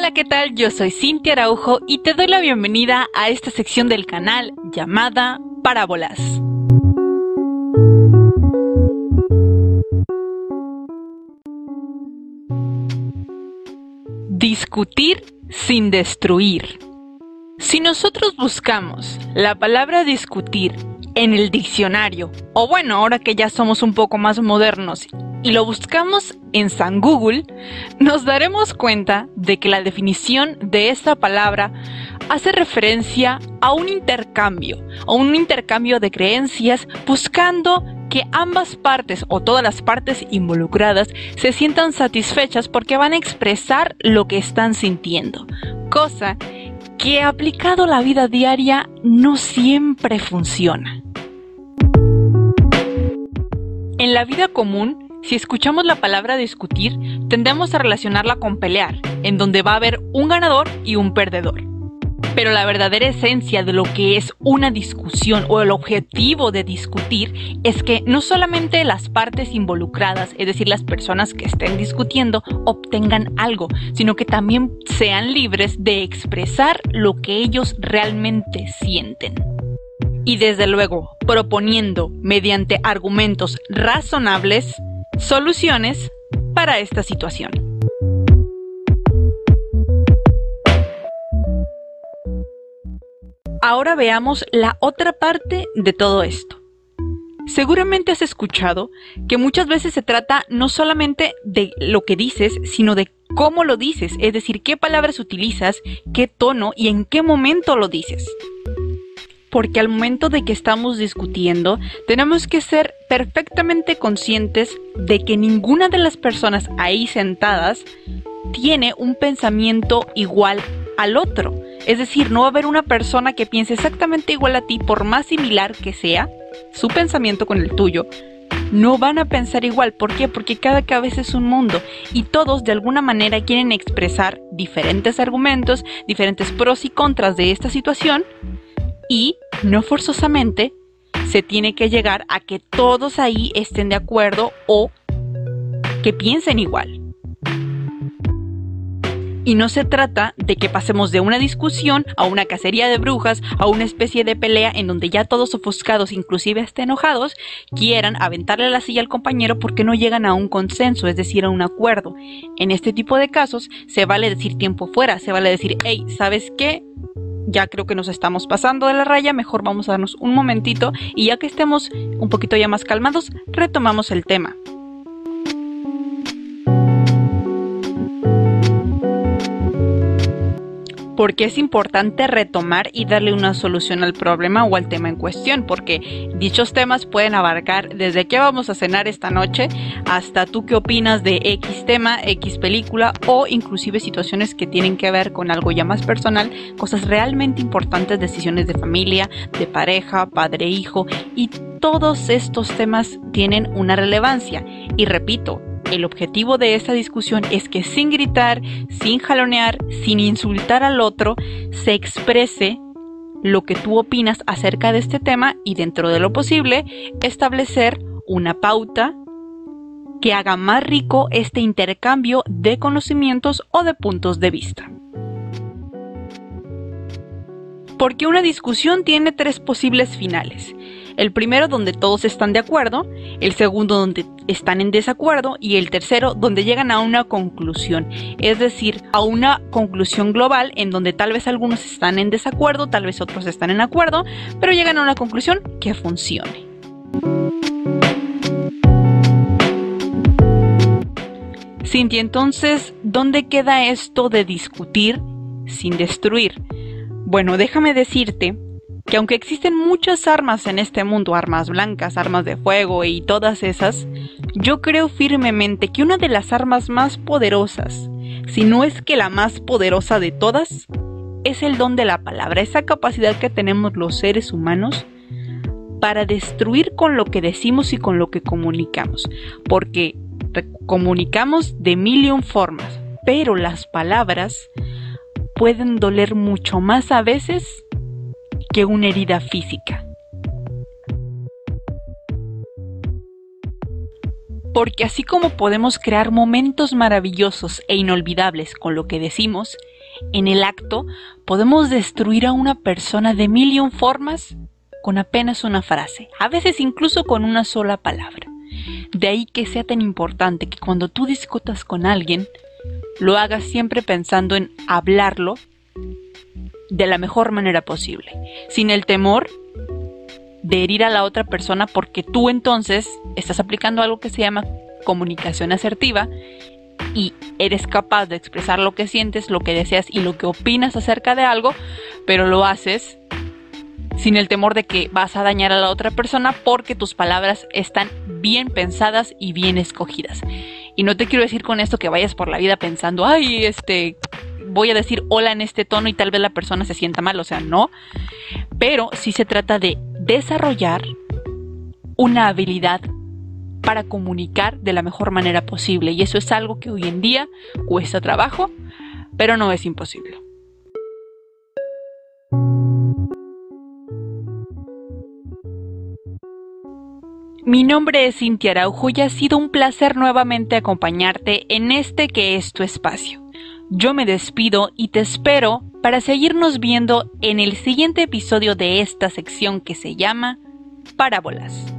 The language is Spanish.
Hola, ¿qué tal? Yo soy Cintia Araujo y te doy la bienvenida a esta sección del canal llamada Parábolas. Discutir sin destruir. Si nosotros buscamos la palabra discutir en el diccionario, o bueno, ahora que ya somos un poco más modernos y lo buscamos en San Google, nos daremos cuenta de que la definición de esta palabra hace referencia a un intercambio, a un intercambio de creencias buscando que ambas partes o todas las partes involucradas se sientan satisfechas porque van a expresar lo que están sintiendo, cosa que aplicado a la vida diaria no siempre funciona. En la vida común, si escuchamos la palabra discutir, tendemos a relacionarla con pelear, en donde va a haber un ganador y un perdedor. Pero la verdadera esencia de lo que es una discusión o el objetivo de discutir es que no solamente las partes involucradas, es decir, las personas que estén discutiendo, obtengan algo, sino que también sean libres de expresar lo que ellos realmente sienten y desde luego proponiendo mediante argumentos razonables soluciones para esta situación. Ahora veamos la otra parte de todo esto. Seguramente has escuchado que muchas veces se trata no solamente de lo que dices, sino de cómo lo dices, es decir, qué palabras utilizas, qué tono y en qué momento lo dices porque al momento de que estamos discutiendo tenemos que ser perfectamente conscientes de que ninguna de las personas ahí sentadas tiene un pensamiento igual al otro. Es decir, no va a haber una persona que piense exactamente igual a ti, por más similar que sea su pensamiento con el tuyo. No van a pensar igual. ¿Por qué? Porque cada cabeza es un mundo y todos de alguna manera quieren expresar diferentes argumentos, diferentes pros y contras de esta situación y no forzosamente se tiene que llegar a que todos ahí estén de acuerdo o que piensen igual. Y no se trata de que pasemos de una discusión a una cacería de brujas, a una especie de pelea en donde ya todos ofuscados, inclusive hasta enojados, quieran aventarle la silla al compañero porque no llegan a un consenso, es decir, a un acuerdo. En este tipo de casos se vale decir tiempo fuera, se vale decir, hey, ¿sabes qué? Ya creo que nos estamos pasando de la raya, mejor vamos a darnos un momentito y ya que estemos un poquito ya más calmados, retomamos el tema. Porque es importante retomar y darle una solución al problema o al tema en cuestión, porque dichos temas pueden abarcar desde qué vamos a cenar esta noche hasta tú qué opinas de X tema, X película o inclusive situaciones que tienen que ver con algo ya más personal, cosas realmente importantes, decisiones de familia, de pareja, padre-hijo y todos estos temas tienen una relevancia. Y repito, el objetivo de esta discusión es que sin gritar, sin jalonear, sin insultar al otro, se exprese lo que tú opinas acerca de este tema y dentro de lo posible establecer una pauta que haga más rico este intercambio de conocimientos o de puntos de vista. Porque una discusión tiene tres posibles finales. El primero donde todos están de acuerdo, el segundo donde están en desacuerdo y el tercero donde llegan a una conclusión, es decir, a una conclusión global en donde tal vez algunos están en desacuerdo, tal vez otros están en acuerdo, pero llegan a una conclusión que funcione. Cintia, entonces, ¿dónde queda esto de discutir sin destruir? Bueno, déjame decirte que aunque existen muchas armas en este mundo, armas blancas, armas de fuego y todas esas, yo creo firmemente que una de las armas más poderosas, si no es que la más poderosa de todas, es el don de la palabra, esa capacidad que tenemos los seres humanos para destruir con lo que decimos y con lo que comunicamos, porque comunicamos de mil formas, pero las palabras pueden doler mucho más a veces que una herida física. Porque así como podemos crear momentos maravillosos e inolvidables con lo que decimos, en el acto podemos destruir a una persona de mil y un formas con apenas una frase, a veces incluso con una sola palabra. De ahí que sea tan importante que cuando tú discutas con alguien, lo hagas siempre pensando en hablarlo de la mejor manera posible, sin el temor de herir a la otra persona porque tú entonces estás aplicando algo que se llama comunicación asertiva y eres capaz de expresar lo que sientes, lo que deseas y lo que opinas acerca de algo, pero lo haces sin el temor de que vas a dañar a la otra persona porque tus palabras están bien pensadas y bien escogidas. Y no te quiero decir con esto que vayas por la vida pensando, ay, este, voy a decir hola en este tono y tal vez la persona se sienta mal, o sea, no. Pero sí se trata de desarrollar una habilidad para comunicar de la mejor manera posible. Y eso es algo que hoy en día cuesta trabajo, pero no es imposible. Mi nombre es Cintia Araujo y ha sido un placer nuevamente acompañarte en este que es tu espacio. Yo me despido y te espero para seguirnos viendo en el siguiente episodio de esta sección que se llama Parábolas.